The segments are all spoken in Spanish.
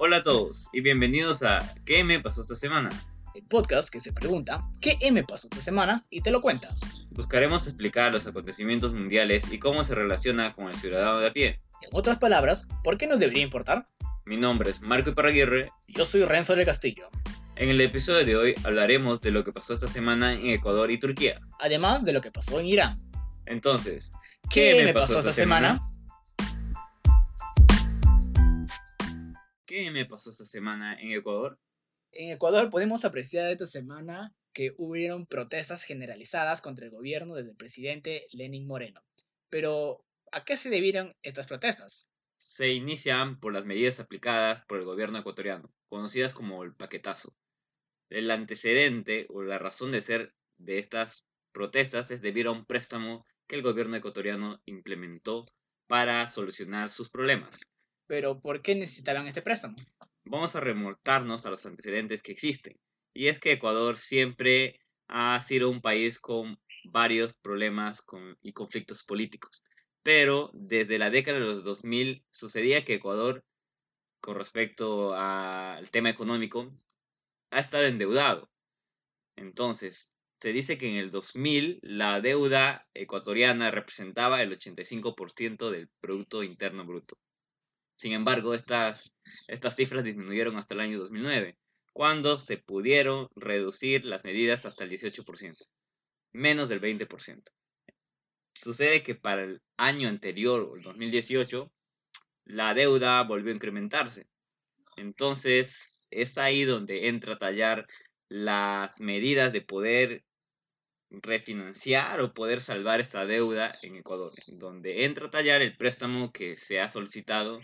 Hola a todos y bienvenidos a ¿Qué me pasó esta semana? El podcast que se pregunta ¿Qué me pasó esta semana? y te lo cuenta. Buscaremos explicar los acontecimientos mundiales y cómo se relaciona con el ciudadano de a pie. En otras palabras, ¿por qué nos debería importar? Mi nombre es Marco Iparraguirre. Yo soy Renzo del Castillo. En el episodio de hoy hablaremos de lo que pasó esta semana en Ecuador y Turquía. Además de lo que pasó en Irán. Entonces, ¿qué, me pasó, esta semana? ¿Qué me pasó esta semana en Ecuador? En Ecuador podemos apreciar esta semana que hubieron protestas generalizadas contra el gobierno del presidente Lenin Moreno. Pero, ¿a qué se debieron estas protestas? Se inician por las medidas aplicadas por el gobierno ecuatoriano, conocidas como el paquetazo. El antecedente o la razón de ser de estas protestas es debido a un préstamo que el gobierno ecuatoriano implementó para solucionar sus problemas. Pero, ¿por qué necesitaban este préstamo? Vamos a remontarnos a los antecedentes que existen. Y es que Ecuador siempre ha sido un país con varios problemas y conflictos políticos. Pero desde la década de los 2000 sucedía que Ecuador, con respecto al tema económico, ha estado endeudado. Entonces, se dice que en el 2000 la deuda ecuatoriana representaba el 85% del Producto Interno Bruto. Sin embargo, estas, cifras disminuyeron hasta el año 2009, cuando se pudieron reducir las medidas hasta el 18%, menos del 20%. Sucede que para el año anterior, el 2018, la deuda volvió a incrementarse. Entonces, es ahí donde entra a tallar las medidas de poder refinanciar o poder salvar esta deuda en Ecuador, donde entra a tallar el préstamo que se ha solicitado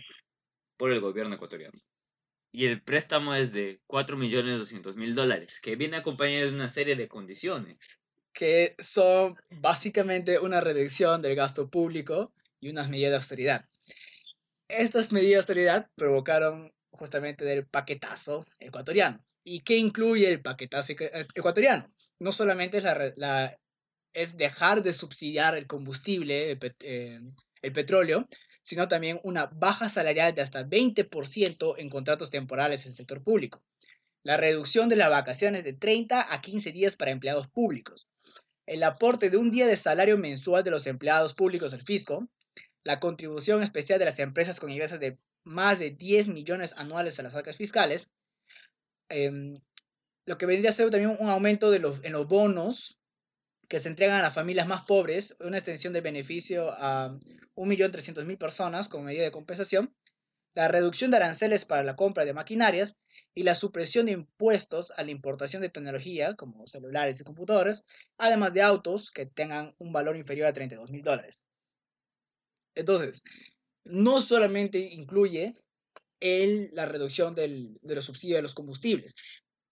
por el gobierno ecuatoriano. Y el préstamo es de 4.200.000 dólares, que viene acompañado de una serie de condiciones. Que son básicamente una reducción del gasto público y unas medidas de austeridad. Estas medidas de austeridad provocaron justamente el paquetazo ecuatoriano. ¿Y qué incluye el paquetazo ecuatoriano? No solamente es, la, es dejar de subsidiar el combustible, el, eh, el petróleo, sino también una baja salarial de hasta 20% en contratos temporales en el sector público, la reducción de las vacaciones de 30 a 15 días para empleados públicos, el aporte de un día de salario mensual de los empleados públicos al fisco, la contribución especial de las empresas con ingresos de más de 10 millones anuales a las arcas fiscales, em, lo que vendría a ser también un aumento de los, en los bonos que se entregan a las familias más pobres, una extensión de beneficio a 1.300.000 personas como medida de compensación, la reducción de aranceles para la compra de maquinarias y la supresión de impuestos a la importación de tecnología como celulares y computadores, además de autos que tengan un valor inferior a 32.000 dólares. Entonces, no solamente incluye el, la reducción del, de los subsidios de los combustibles,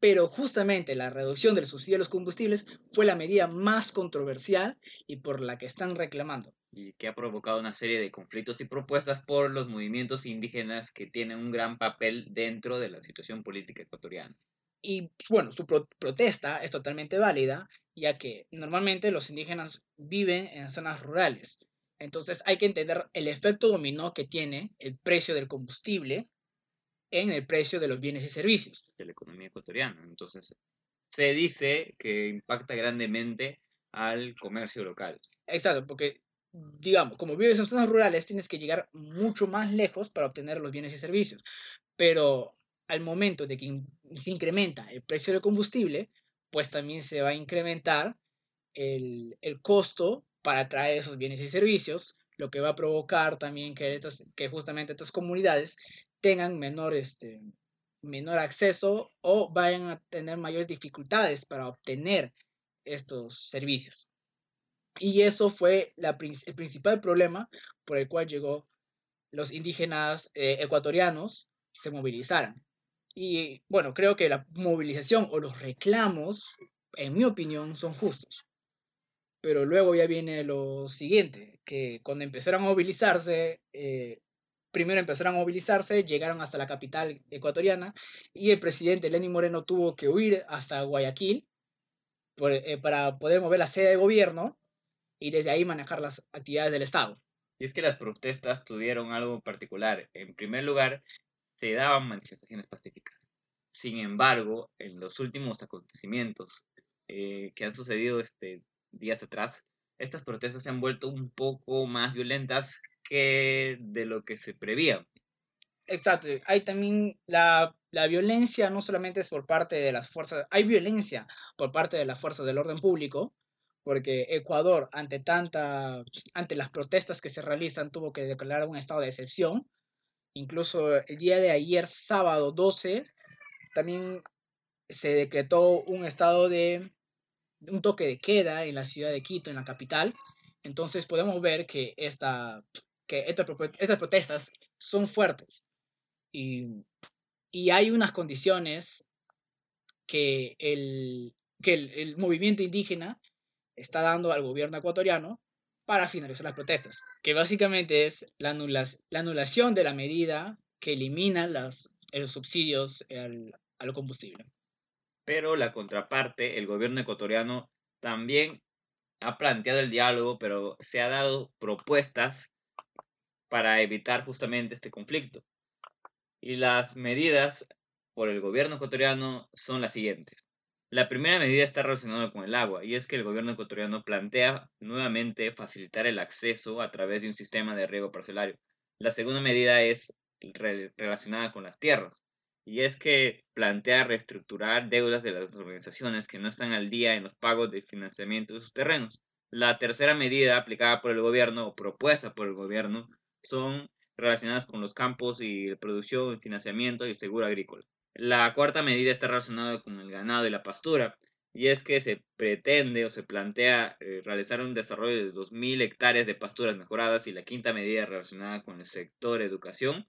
pero justamente la reducción del subsidio de los combustibles fue la medida más controversial y por la que están reclamando. Y que ha provocado una serie de conflictos y propuestas por los movimientos indígenas que tienen un gran papel dentro de la situación política ecuatoriana. Y bueno, su protesta es totalmente válida, ya que normalmente los indígenas viven en zonas rurales. Entonces hay que entender el efecto dominó que tiene el precio del combustible en el precio de los bienes y servicios. De la economía ecuatoriana. Entonces, se dice que impacta grandemente al comercio local. Exacto, porque, digamos, como vives en zonas rurales, tienes que llegar mucho más lejos para obtener los bienes y servicios. Pero al momento de que se incrementa el precio del combustible, pues también se va a incrementar el, el costo para traer esos bienes y servicios, lo que va a provocar también que, estas, que justamente estas comunidades tengan menor, este, menor acceso o vayan a tener mayores dificultades para obtener estos servicios. Y eso fue la, el principal problema por el cual llegó los indígenas eh, ecuatorianos se movilizaran. Y bueno, creo que la movilización o los reclamos, en mi opinión, son justos. Pero luego ya viene lo siguiente, que cuando empezaron a movilizarse, eh, primero empezaron a movilizarse, llegaron hasta la capital ecuatoriana y el presidente Lenín Moreno tuvo que huir hasta Guayaquil eh, para poder mover la sede de gobierno y desde ahí manejar las actividades del Estado. Y es que las protestas tuvieron algo particular. En primer lugar, se daban manifestaciones pacíficas. Sin embargo, en los últimos acontecimientos eh, que han sucedido este, días atrás, estas protestas se han vuelto un poco más violentas que de lo que se prevía. Exacto, hay también la, la, violencia, no solamente es por parte de las fuerzas, hay violencia por parte de las fuerzas del orden público, porque Ecuador, ante, tanta, ante las protestas que se realizan, tuvo que declarar un estado de excepción. Incluso el día de ayer, sábado 12, también se decretó un estado de un toque de queda en la ciudad de Quito, en la capital. Entonces podemos ver que, esta, que estas protestas son fuertes y, y, hay unas condiciones que, el, que el, movimiento indígena está dando al gobierno ecuatoriano para finalizar las protestas, que básicamente es la, la anulación de la medida que elimina las, los subsidios al, al combustible. Pero la contraparte, el gobierno ecuatoriano también ha planteado el diálogo, pero se ha dado propuestas para evitar justamente este conflicto. Y las medidas por el gobierno ecuatoriano son las siguientes. La primera medida está relacionada con el agua y es que el gobierno ecuatoriano plantea nuevamente facilitar el acceso a través de un sistema de riego parcelario. La segunda medida es relacionada con las tierras y es que plantea reestructurar deudas de las organizaciones que no están al día en los pagos de financiamiento de sus terrenos. La tercera medida aplicada por el gobierno o propuesta por el gobierno son relacionadas con los campos y producción, financiamiento y seguro agrícola. La cuarta medida está relacionada con el ganado y la pastura, y es que se pretende o se plantea eh, realizar un desarrollo de 2.000 hectáreas de pasturas mejoradas y la quinta medida relacionada con el sector educación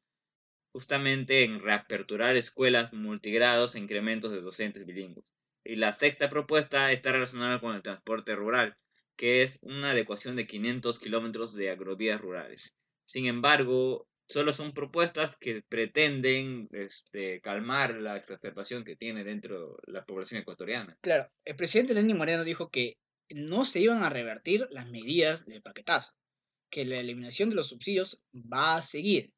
justamente en reaperturar escuelas multigrados e incrementos de docentes bilingües. Y la sexta propuesta está relacionada con el transporte rural, que es una adecuación de 500 kilómetros de agrovías rurales. Sin embargo, solo son propuestas que pretenden este, calmar la exacerbación que tiene dentro de la población ecuatoriana. Claro, el presidente Lenín Moreno dijo que no se iban a revertir las medidas del paquetazo, que la eliminación de los subsidios va a seguir,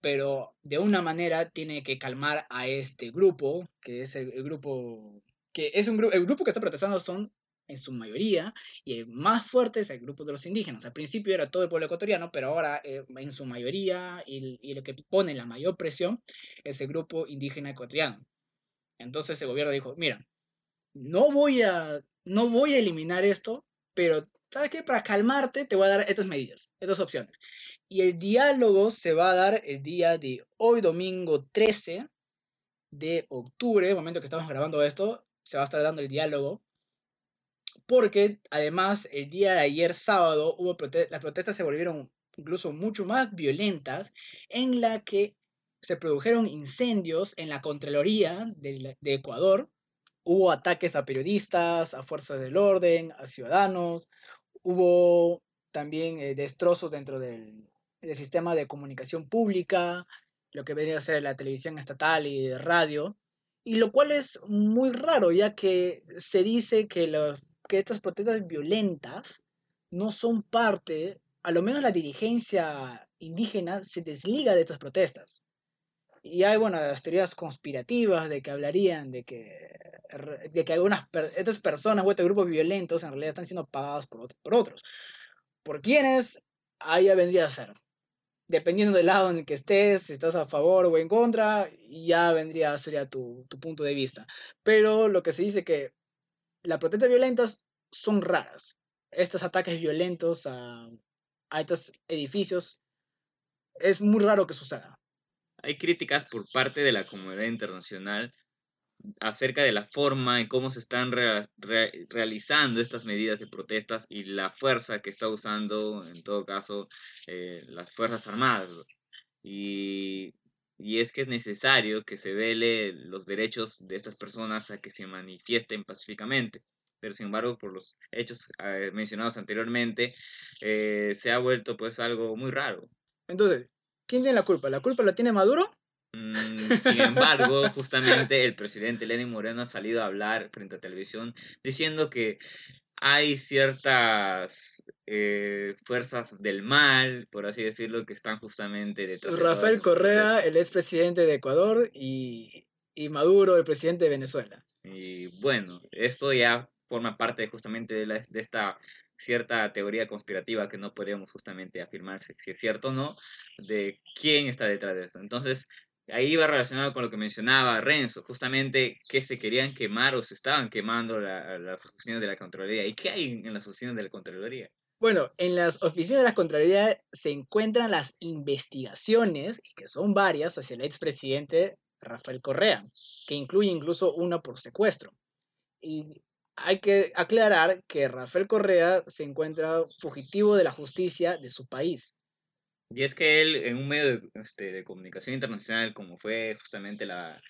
pero de una manera tiene que calmar a este grupo, que es el, grupo, que es un grupo, grupo que está protestando son en su mayoría, y el más fuerte es el grupo de los indígenas. Al principio era todo el pueblo ecuatoriano, pero ahora eh, en su mayoría, y, y, lo que pone la mayor presión es el grupo indígena ecuatoriano. Entonces el gobierno dijo, mira, no voy a, no voy a eliminar esto, pero ¿sabes qué? Para calmarte te voy a dar estas medidas, estas opciones. Y el diálogo se va a dar el día de hoy, domingo 13 de octubre, momento que estamos grabando esto, se va a estar dando el diálogo. Porque además el día de ayer sábado hubo las protestas se volvieron incluso mucho más violentas en la que se produjeron incendios en la Contraloría de, Ecuador. Hubo ataques a periodistas, a fuerzas del orden, a ciudadanos. Hubo también eh, destrozos dentro del, el sistema de comunicación pública, lo que venía a ser la televisión estatal y radio, y lo cual es muy raro, ya que se dice que, que estas protestas violentas no son parte, a lo menos la dirigencia indígena se desliga de estas protestas. Y hay, bueno, las teorías conspirativas de que hablarían de que, de que algunas estas personas o estos grupos violentos en realidad están siendo pagados por, por otros. ¿Por quiénes? Ahí ya vendría a ser dependiendo del lado en el que estés, si estás a favor o en contra, ya vendría, sería tu, tu punto de vista. Pero lo que se dice que las protestas violentas son raras. Estos ataques violentos a, estos edificios es muy raro que suceda. Hay críticas por parte de la comunidad internacional acerca de la forma en cómo se están realizando estas medidas de protestas y la fuerza que está usando, en todo caso, eh, las Fuerzas Armadas. Y, y, es que es necesario que se vele los derechos de estas personas a que se manifiesten pacíficamente. Pero sin embargo, por los hechos eh, mencionados anteriormente, eh, se ha vuelto pues algo muy raro. Entonces, ¿quién tiene la culpa? ¿La culpa la tiene Maduro Mm, sin embargo, justamente el presidente Lenin Moreno ha salido a hablar frente a televisión diciendo que hay ciertas eh, fuerzas del mal, por así decirlo, que están justamente detrás. Rafael Correa, el expresidente de Ecuador, y, y Maduro, el presidente de Venezuela. Y bueno, eso ya forma parte justamente de, la, de esta cierta teoría conspirativa que no podemos justamente afirmar si es cierto o no, de quién está detrás de esto. Entonces, ahí va relacionado con lo que mencionaba Renzo, justamente que se querían quemar o se estaban quemando las oficinas de la Contraloría. ¿Y qué hay en las oficinas de la Contraloría? Bueno, en las oficinas de la Contraloría se encuentran las investigaciones, que son varias, hacia el expresidente Rafael Correa, que incluye incluso una por secuestro. Y hay que aclarar que Rafael Correa se encuentra fugitivo de la justicia de su país. Y es que él, en un medio de, este, comunicación internacional, como fue justamente la,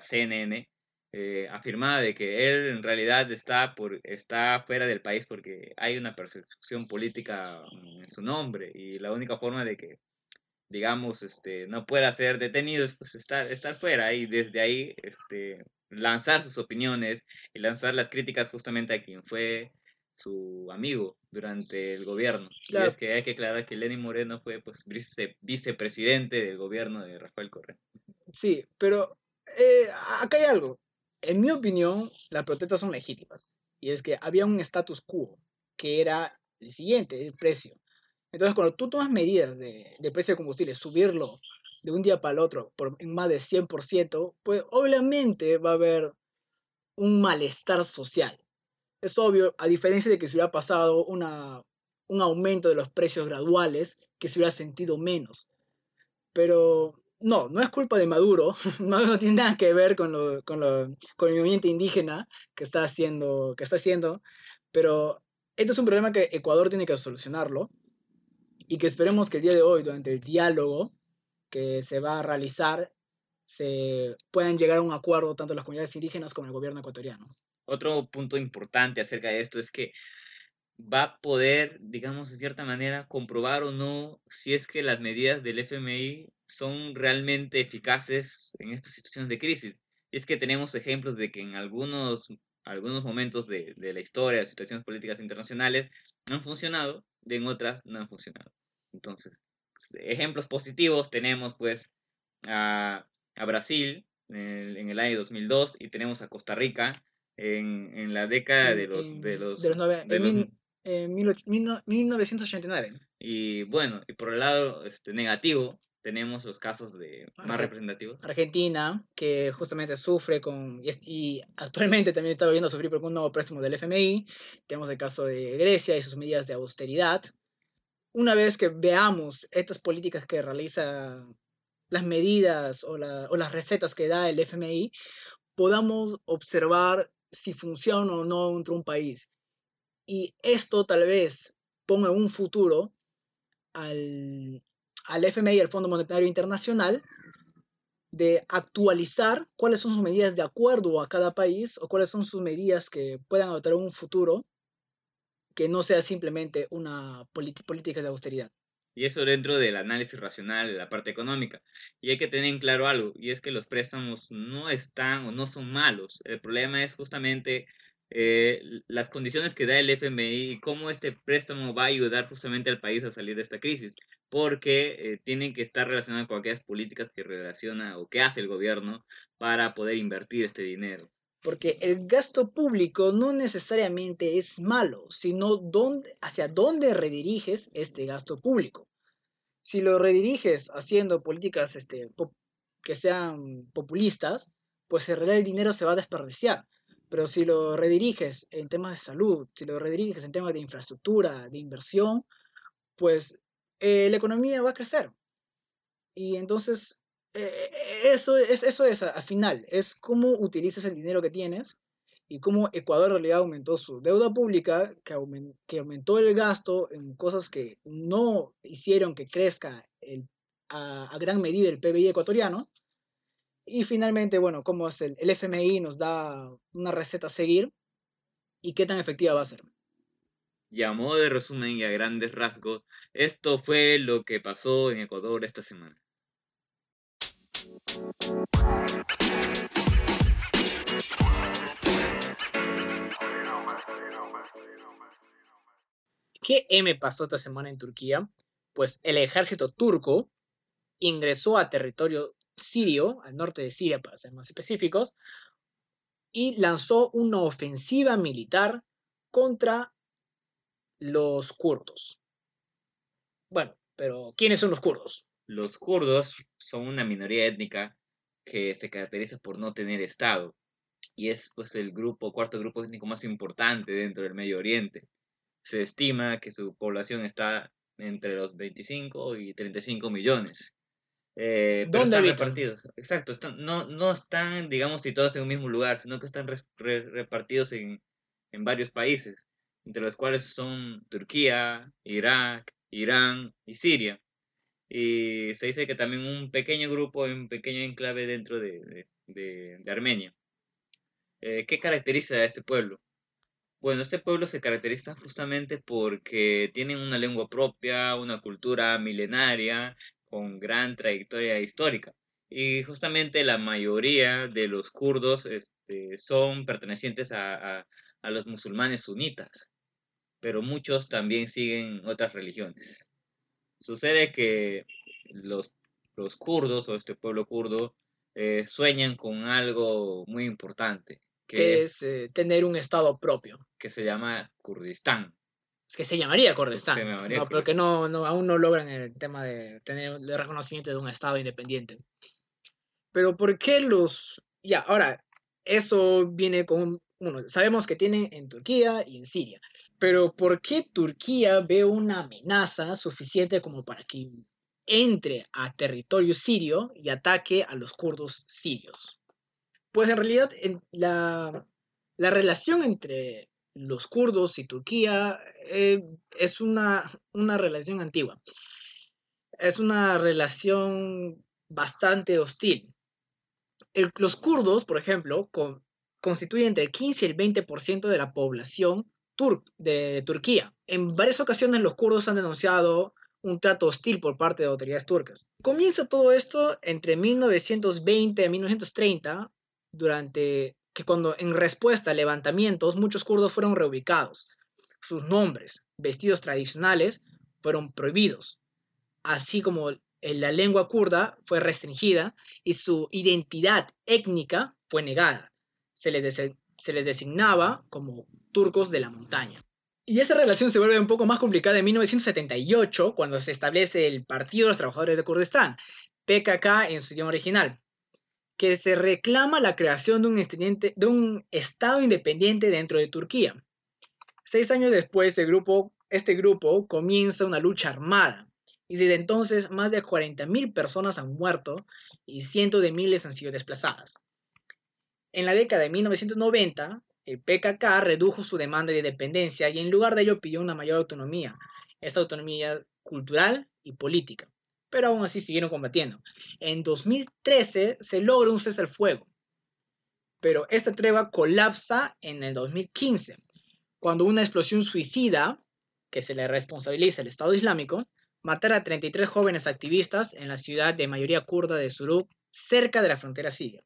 CNN, eh, afirmaba de que él en realidad está, por, está fuera del país porque hay una persecución política en su nombre y la única forma de que, digamos, este, no pueda ser detenido es pues, estar, estar fuera y desde ahí este, lanzar sus opiniones y lanzar las críticas justamente a quien fue su amigo durante el gobierno. Y es que hay que aclarar que Lenin Moreno fue pues vicepresidente del gobierno de Rafael Correa. Sí, pero eh, acá hay algo. En mi opinión, las protestas son legítimas. Y es que había un status quo, que era el siguiente, el precio. Entonces, cuando tú tomas medidas de, de precio de combustible, subirlo de un día para el otro por en más de 100%, pues obviamente va a haber un malestar social. Es obvio, a diferencia de que se hubiera pasado una, un aumento de los precios graduales, que se hubiera sentido menos. Pero no, no es culpa de Maduro, no tiene nada que ver con, lo, con, lo, con el movimiento indígena que está, haciendo, que está haciendo, pero este es un problema que Ecuador tiene que solucionarlo y que esperemos que el día de hoy, durante el diálogo, que se va a realizar se puedan llegar a un acuerdo tanto las comunidades indígenas como el gobierno ecuatoriano. Otro punto importante acerca de esto es que va a poder, digamos, de cierta manera, comprobar o no si es que las medidas del FMI son realmente eficaces en estas situaciones de crisis. Y es que tenemos ejemplos de que en algunos, algunos momentos de, de la historia, de situaciones políticas internacionales, han funcionado, y en otras no han funcionado. Entonces, ejemplos positivos tenemos pues a, a Brasil en el, año 2002 y tenemos a Costa Rica en, en la década de los... De los, de los, de en 1989. Y bueno, y por el lado este, negativo tenemos los casos de más representativos. Argentina, que justamente sufre con, y, actualmente también está volviendo a sufrir por un nuevo préstamo del FMI. Tenemos el caso de Grecia y sus medidas de austeridad una vez que veamos estas políticas que realiza las medidas o, las recetas que da el FMI, podamos observar si funciona o no dentro de un país. Y esto tal vez ponga un futuro al, al FMI, al Fondo Monetario Internacional, de actualizar cuáles son sus medidas de acuerdo a cada país o cuáles son sus medidas que puedan adoptar un futuro que no sea simplemente una política de austeridad. Y eso dentro del análisis racional de la parte económica. Y hay que tener en claro algo, y es que los préstamos no están o no son malos. El problema es justamente eh, las condiciones que da el FMI y cómo este préstamo va a ayudar justamente al país a salir de esta crisis. Porque eh, tienen que estar relacionados con aquellas políticas que relaciona o que hace el gobierno para poder invertir este dinero porque el gasto público no necesariamente es malo, sino hacia dónde rediriges este gasto público. Si lo rediriges haciendo políticas este, que sean populistas, pues en realidad el dinero se va a desperdiciar. Pero si lo rediriges en temas de salud, si lo rediriges en temas de infraestructura, de inversión, pues eh, la economía va a crecer. Y entonces eh, eso es, eso es al final, es cómo utilizas el dinero que tienes y cómo Ecuador en realidad aumentó su deuda pública, que, aumentó el gasto en cosas que no hicieron que crezca a, gran medida el PBI ecuatoriano. Y finalmente, bueno, cómo es el, el FMI nos da una receta a seguir y qué tan efectiva va a ser. Y a modo de resumen y a grandes rasgos, esto fue lo que pasó en Ecuador esta semana. ¿Qué M pasó esta semana en Turquía? Pues el ejército turco ingresó a territorio sirio, al norte de Siria para ser más específicos, y lanzó una ofensiva militar contra los kurdos. Bueno, pero ¿quiénes son los kurdos? Los kurdos son una minoría étnica que se caracteriza por no tener Estado y es pues el grupo, cuarto grupo étnico más importante dentro del Medio Oriente. Se estima que su población está entre los 25 y 35 millones. Eh, pero ¿Dónde están habitan? repartidos, exacto, están, no, no están, digamos, situados en un mismo lugar, sino que están re- repartidos en, en varios países, entre los cuales son Turquía, Irak, Irán y Siria. Y se dice que también un pequeño grupo, un pequeño enclave dentro de, Armenia. Eh, ¿qué caracteriza a este pueblo? Bueno, este pueblo se caracteriza justamente porque tienen una lengua propia, una cultura milenaria, con gran trayectoria histórica. Y justamente la mayoría de los kurdos este, son pertenecientes a, a- a los musulmanes sunitas, pero muchos también siguen otras religiones. Sucede que los, los kurdos o este pueblo kurdo eh, sueñan con algo muy importante, que Que es, eh, tener un estado propio. que se llama Kurdistán. Es que se llamaría Kurdistán. Se llamaría no, porque no, no, aún no logran el tema de tener el reconocimiento de un estado independiente. Pero ¿por qué los... Ya, ahora, eso viene con... Uno, sabemos que tienen en Turquía y en Siria. Pero ¿por qué Turquía ve una amenaza suficiente como para que entre a territorio sirio y ataque a los kurdos sirios? Pues en realidad la, la relación entre los kurdos y Turquía eh, es una, una relación antigua. Es una relación bastante hostil. Los kurdos, por ejemplo, con- constituyen entre el 15 y el 20% de la población tur- de Turquía. En varias ocasiones los kurdos han denunciado un trato hostil por parte de autoridades turcas. Comienza todo esto entre 1920 y 1930, durante que cuando en respuesta a levantamientos muchos kurdos fueron reubicados. Sus nombres, vestidos tradicionales, fueron prohibidos, así como la lengua kurda fue restringida y su identidad étnica fue negada. Se les, se les designaba como turcos de la montaña. Y esta relación se vuelve un poco más complicada en 1978, cuando se establece el Partido de los Trabajadores de Kurdistán, PKK en su idioma original, que se reclama la creación de un, Estado independiente dentro de Turquía. Seis años después, este grupo comienza una lucha armada, y desde entonces más de 40.000 personas han muerto y cientos de miles han sido desplazadas. En la década de 1990, el PKK redujo su demanda de independencia y en lugar de ello pidió una mayor autonomía, esta autonomía cultural y política, pero aún así siguieron combatiendo. En 2013 se logra un cese al fuego, pero esta tregua colapsa en el 2015, cuando una explosión suicida, que se le responsabiliza al Estado Islámico, matara a 33 jóvenes activistas en la ciudad de mayoría kurda de Suruk, cerca de la frontera siria.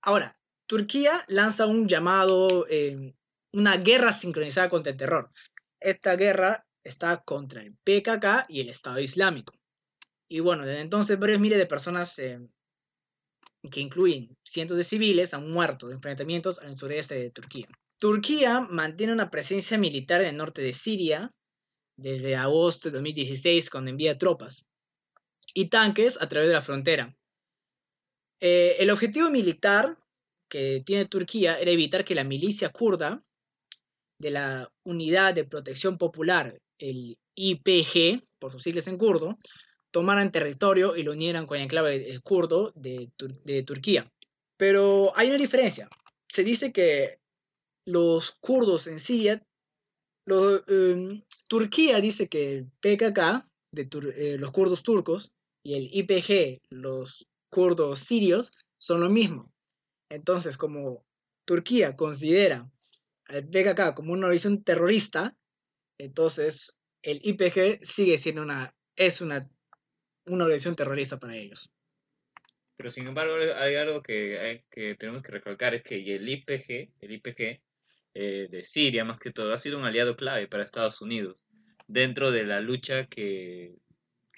Ahora, Turquía lanza un llamado, eh, una guerra sincronizada contra el terror. Esta guerra está contra el PKK y el Estado Islámico. Y bueno, desde entonces varios miles de personas, eh, que incluyen cientos de civiles, han muerto en enfrentamientos al sureste de Turquía. Turquía mantiene una presencia militar en el norte de Siria desde agosto de 2016, cuando envía tropas y tanques a través de la frontera. Eh, el objetivo militar tiene Turquía era evitar que la milicia kurda de la Unidad de Protección Popular, el IPG, por sus siglas en kurdo, tomaran territorio y lo unieran con el enclave eh, kurdo de, Tur- de Turquía. Pero hay una diferencia. Se dice que los kurdos en Siria, em, Turquía dice que el PKK, de eh, los kurdos turcos, y el IPG, los kurdos sirios, son lo mismo. Entonces, como Turquía considera al PKK como una organización terrorista, entonces el IPG sigue siendo una, es una, una organización terrorista para ellos. Pero sin embargo, hay algo que, hay- que tenemos que recalcar, es que el IPG, el IPG eh, de Siria, más que todo, ha sido un aliado clave para Estados Unidos dentro de la lucha que...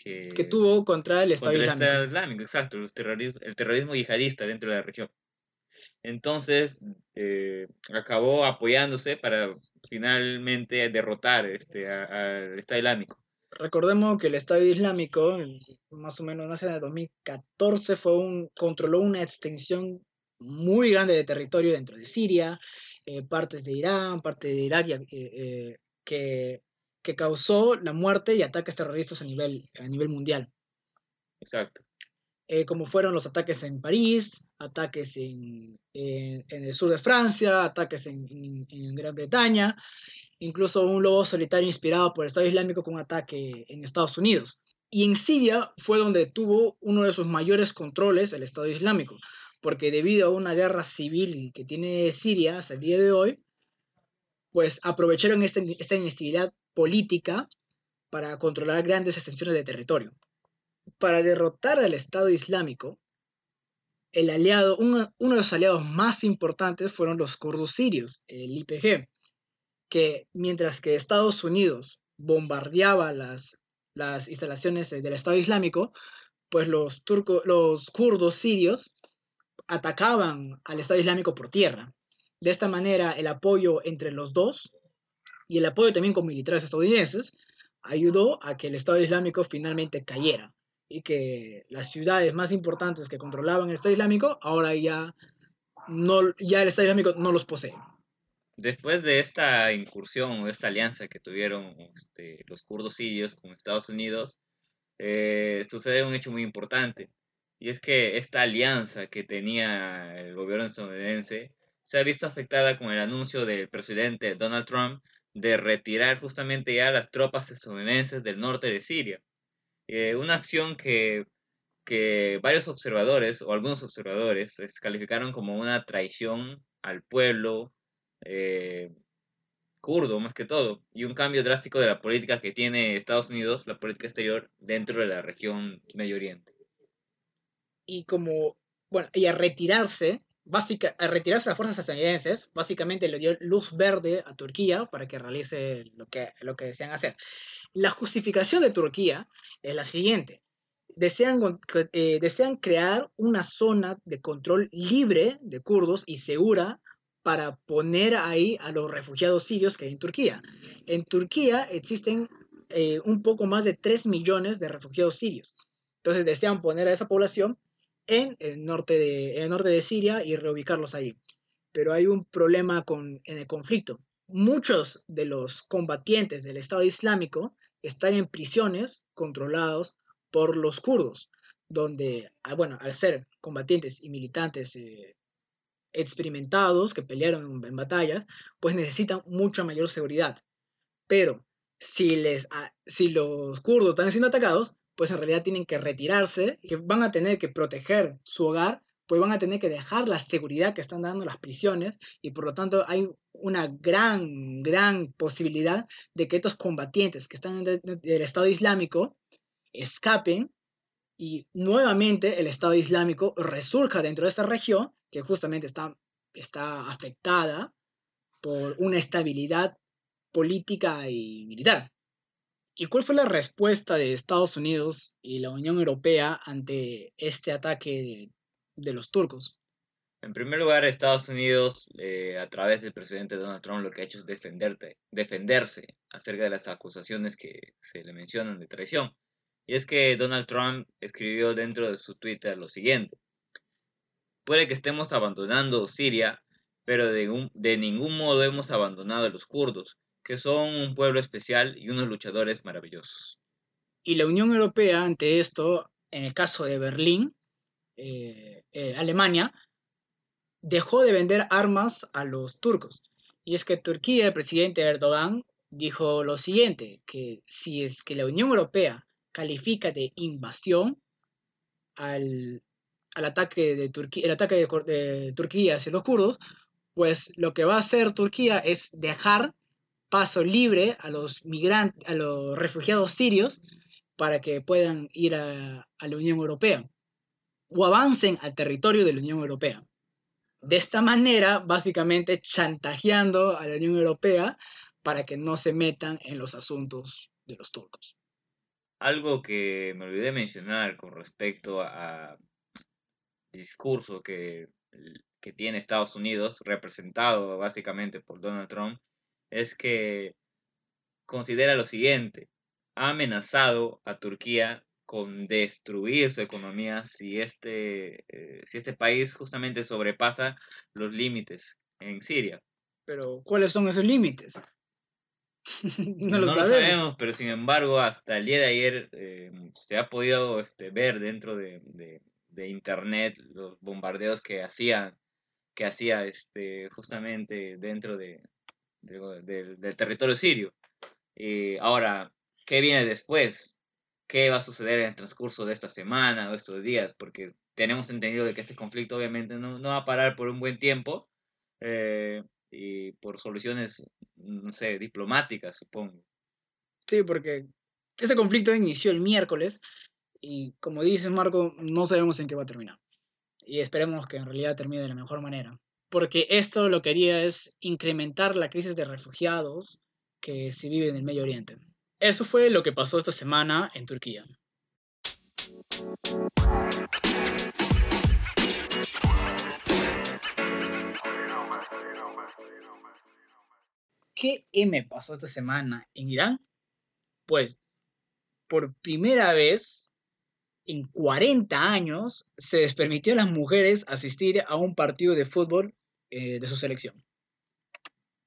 Que, tuvo contra el Estado contra Islámico. El Estado Islámico, exacto, terrorismo, el terrorismo yihadista dentro de la región. Entonces, eh, acabó apoyándose para finalmente derrotar este, al Estado Islámico. Recordemos que el Estado Islámico, más o menos en el 2014, fue un, controló una extensión muy grande de territorio dentro de Siria, eh, partes de Irán, parte de Irak, eh, que, que, causó la muerte y ataques terroristas a nivel, a nivel mundial. Exacto. Como fueron los ataques en París, ataques en, en, el sur de Francia, ataques en, en, Gran Bretaña, incluso un lobo solitario inspirado por el Estado Islámico con un ataque en Estados Unidos. Y en Siria fue donde tuvo uno de sus mayores controles el Estado Islámico, porque debido a una guerra civil que tiene Siria hasta el día de hoy, pues aprovecharon esta, esta inestabilidad política para controlar grandes extensiones de territorio. Para derrotar al Estado Islámico, el aliado, uno, de los aliados más importantes fueron los kurdos sirios, el IPG, que mientras que Estados Unidos bombardeaba las, las instalaciones del Estado Islámico, pues los, turcos, los kurdos sirios atacaban al Estado Islámico por tierra. De esta manera, el apoyo entre los dos y el apoyo también con militares estadounidenses ayudó a que el Estado Islámico finalmente cayera y que las ciudades más importantes que controlaban el Estado Islámico ahora ya, no, ya el Estado Islámico no los posee. Después de esta incursión o esta alianza que tuvieron este, los kurdos sirios con Estados Unidos, eh, sucede un hecho muy importante. Y es que esta alianza que tenía el gobierno estadounidense se ha visto afectada con el anuncio del presidente Donald Trump de retirar justamente ya las tropas estadounidenses del norte de Siria. Eh, una acción que, que varios observadores o algunos observadores calificaron como una traición al pueblo eh, kurdo más que todo y un cambio drástico de la política que tiene Estados Unidos, la política exterior dentro de la región Medio Oriente. Y como, bueno, y a retirarse, básica, a retirarse las fuerzas estadounidenses, básicamente le dio luz verde a Turquía para que realice lo que, lo que desean hacer. La justificación de Turquía es la siguiente. Desean, eh, desean crear una zona de control libre de kurdos y segura para poner ahí a los refugiados sirios que hay en Turquía. En Turquía existen eh, un poco más de 3 millones de refugiados sirios. Entonces desean poner a esa población en el norte de, el norte de Siria y reubicarlos ahí. Pero hay un problema con, en el conflicto. Muchos de los combatientes del Estado Islámico están en prisiones controlados por los kurdos, donde, ah, bueno, al ser combatientes y militantes eh, experimentados que pelearon en, batallas, pues necesitan mucha mayor seguridad. Pero si, les, ah, si los kurdos están siendo atacados, pues en realidad tienen que retirarse, que van a tener que proteger su hogar, pues van a tener que dejar la seguridad que están dando las prisiones y por lo tanto hay una gran, gran posibilidad de que estos combatientes que están en el Estado Islámico escapen y nuevamente el Estado Islámico resurja dentro de esta región que justamente está, está afectada por una estabilidad política y militar. ¿Y cuál fue la respuesta de Estados Unidos y la Unión Europea ante este ataque de, los turcos? En primer lugar, Estados Unidos, eh, a través del presidente Donald Trump, lo que ha hecho es defenderse acerca de las acusaciones que se le mencionan de traición. Y es que Donald Trump escribió dentro de su Twitter lo siguiente. Puede que estemos abandonando Siria, pero de, de ningún modo hemos abandonado a los kurdos que son un pueblo especial y unos luchadores maravillosos. Y la Unión Europea ante esto, en el caso de Berlín, eh, eh, Alemania, dejó de vender armas a los turcos. Y es que Turquía, el presidente Erdogan, dijo lo siguiente, que si es que la Unión Europea califica de invasión al, ataque de Turquía, el ataque de, de Turquía hacia los kurdos, pues lo que va a hacer Turquía es dejar paso libre a los migrantes, a los refugiados sirios para que puedan ir a, la Unión Europea o avancen al territorio de la Unión Europea. De esta manera, básicamente chantajeando a la Unión Europea para que no se metan en los asuntos de los turcos. Algo que me olvidé mencionar con respecto a discurso que, que tiene Estados Unidos, representado básicamente por Donald Trump, es que considera lo siguiente, ha amenazado a Turquía con destruir su economía si este, eh, si este país justamente sobrepasa los límites en Siria. Pero, ¿cuáles son esos límites? no, lo, sabemos. pero sin embargo, hasta el día de ayer eh, se ha podido este, ver dentro de, de, internet los bombardeos que hacían que hacía este, justamente dentro de, del territorio sirio. Y ahora, ¿qué viene después? ¿Qué va a suceder en el transcurso de esta semana o estos días? Porque tenemos entendido de que este conflicto obviamente no, no va a parar por un buen tiempo eh, y por soluciones, no sé, diplomáticas, supongo. Sí, porque este conflicto inició el miércoles y como dices Marco, no sabemos en qué va a terminar. Y esperemos que en realidad termine de la mejor manera. Porque esto lo que haría es incrementar la crisis de refugiados que se vive en el Medio Oriente. Eso fue lo que pasó esta semana en Turquía. ¿Qué M pasó esta semana en Irán? Pues por primera vez en 40 años se les permitió a las mujeres asistir a un partido de fútbol eh, de su selección.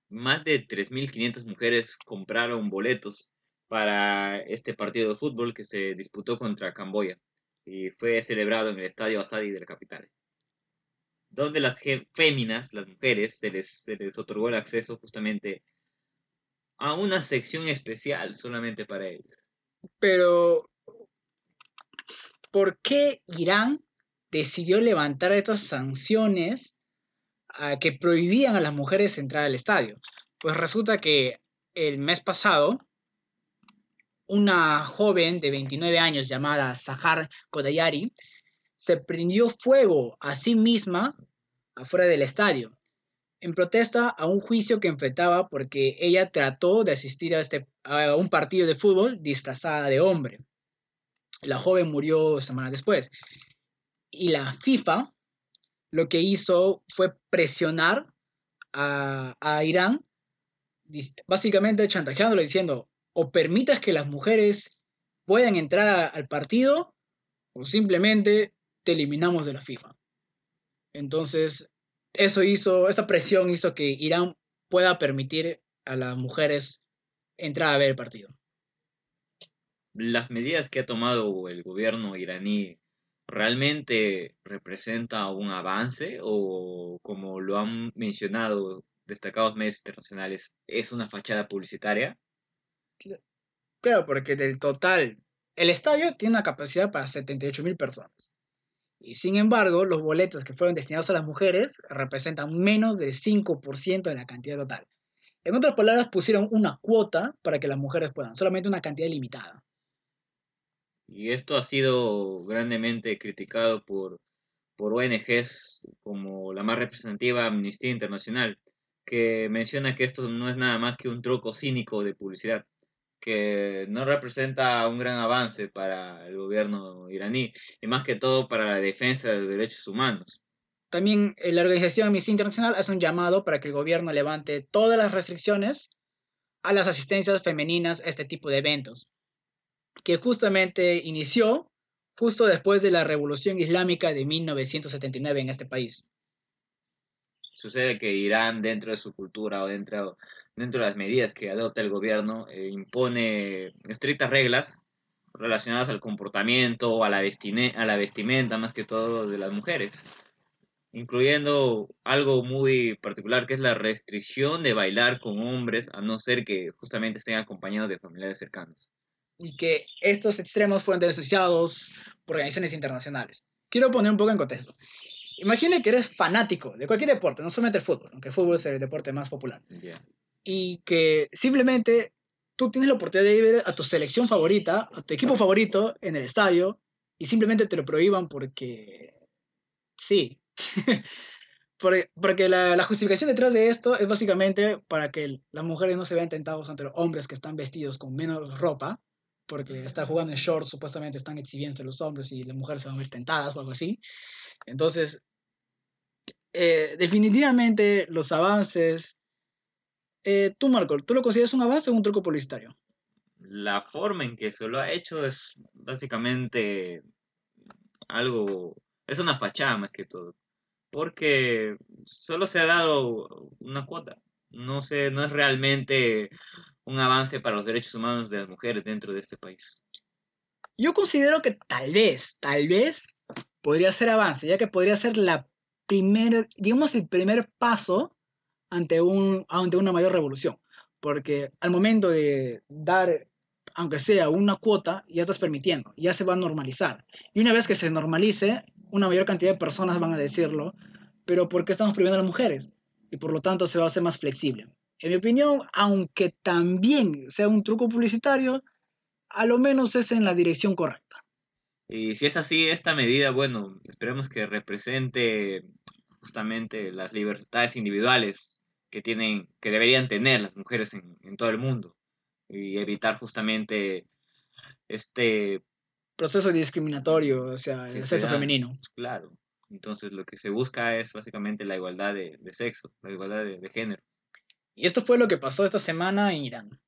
Más de 3.500 mujeres compraron boletos para este partido de fútbol que se disputó contra Camboya y fue celebrado en el Estadio Asadi de la capital, donde las féminas, las mujeres, se les, se les otorgó el acceso justamente a una sección especial solamente para ellas. Pero ¿por qué Irán decidió levantar estas sanciones que prohibían a las mujeres entrar al estadio? Pues resulta que el mes pasado, una joven de 29 años llamada Sahar Kodayari se prendió fuego a sí misma afuera del estadio en protesta a un juicio que enfrentaba porque ella trató de asistir a, este, a un partido de fútbol disfrazada de hombre. La joven murió semanas después. Y la FIFA lo que hizo fue presionar a, Irán, básicamente chantajeándolo diciendo, o permitas que las mujeres puedan entrar al partido, o simplemente te eliminamos de la FIFA. Entonces, eso hizo, esta presión hizo que Irán pueda permitir a las mujeres entrar a ver el partido las medidas que ha tomado el gobierno iraní realmente representa un avance o como lo han mencionado destacados medios internacionales, es una fachada publicitaria? Claro, porque del total, el estadio tiene una capacidad para 78 mil personas. Y sin embargo, los boletos que fueron destinados a las mujeres representan menos del 5% de la cantidad total. En otras palabras, pusieron una cuota para que las mujeres puedan, solamente una cantidad limitada. Y esto ha sido grandemente criticado por, por ONGs como la más representativa Amnistía Internacional, que menciona que esto no es nada más que un truco cínico de publicidad, que no representa un gran avance para el gobierno iraní y más que todo para la defensa de los derechos humanos. También eh, la organización Amnistía Internacional hace un llamado para que el gobierno levante todas las restricciones a las asistencias femeninas a este tipo de eventos que justamente inició justo después de la Revolución Islámica de 1979 en este país. Sucede que Irán, dentro de su cultura o dentro, dentro de las medidas que adopta el gobierno, eh, impone estrictas reglas relacionadas al comportamiento o a a la vestimenta, más que todo, de las mujeres, incluyendo algo muy particular que es la restricción de bailar con hombres, a no ser que justamente estén acompañados de familiares cercanos y que estos extremos fueron denunciados por organizaciones internacionales. Quiero poner un poco en contexto. Imagina que eres fanático de cualquier deporte, no solamente el fútbol, aunque el fútbol es el deporte más popular. Y que simplemente tú tienes la oportunidad de ver a tu selección favorita, a tu equipo favorito en el estadio, y simplemente te lo prohíban porque sí. Porque, porque la, la justificación detrás de esto es básicamente para que las mujeres no se vean tentados ante los hombres que están vestidos con menos ropa, porque estar jugando en shorts supuestamente están exhibiendo los hombres y las mujeres se van a ver tentadas o algo así. Entonces, eh, definitivamente los avances... Eh, tú, Marco, ¿tú lo consideras un avance o un truco publicitario? La forma en que se lo ha hecho es básicamente algo... Es una fachada más que todo porque solo se ha dado una cuota. No, sé, no es realmente un avance para los derechos humanos de las mujeres dentro de este país. Yo considero que tal vez, tal vez podría ser avance, ya que podría ser la primera, digamos, el primer paso ante, un, ante una mayor revolución. Porque al momento de dar, aunque sea una cuota, ya estás permitiendo, ya se va a normalizar. Y una vez que se normalice, una mayor cantidad de personas van a decirlo, pero ¿por qué estamos prohibiendo a las mujeres? Y por lo tanto se va a hacer más flexible. En mi opinión, aunque también sea un truco publicitario, a lo menos es en la dirección correcta. Y si es así, esta medida, bueno, esperemos que represente justamente las libertades individuales que tienen, que deberían tener las mujeres en, en todo el mundo y evitar justamente este proceso discriminatorio, o sea, el sexo femenino. Claro. Entonces lo que se busca es básicamente la igualdad de, sexo, la igualdad de, de género. Y esto fue lo que pasó esta semana en Irán.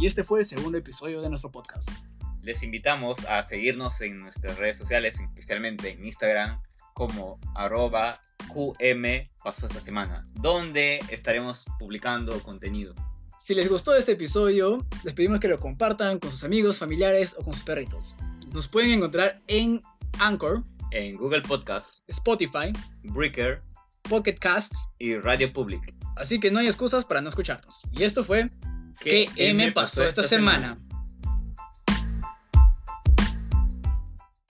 Y este fue el segundo episodio de nuestro podcast. Les invitamos a seguirnos en nuestras redes sociales, especialmente en Instagram, como arroba QM pasó esta semana, donde estaremos publicando contenido. Si les gustó este episodio, les pedimos que lo compartan con sus amigos, familiares o con sus perritos. Nos pueden encontrar en Anchor, en Google Podcasts, Spotify, Breaker, Pocket Casts y Radio Public. Así que no hay excusas para no escucharnos. Y esto fue ¿Qué, M pasó esta semana?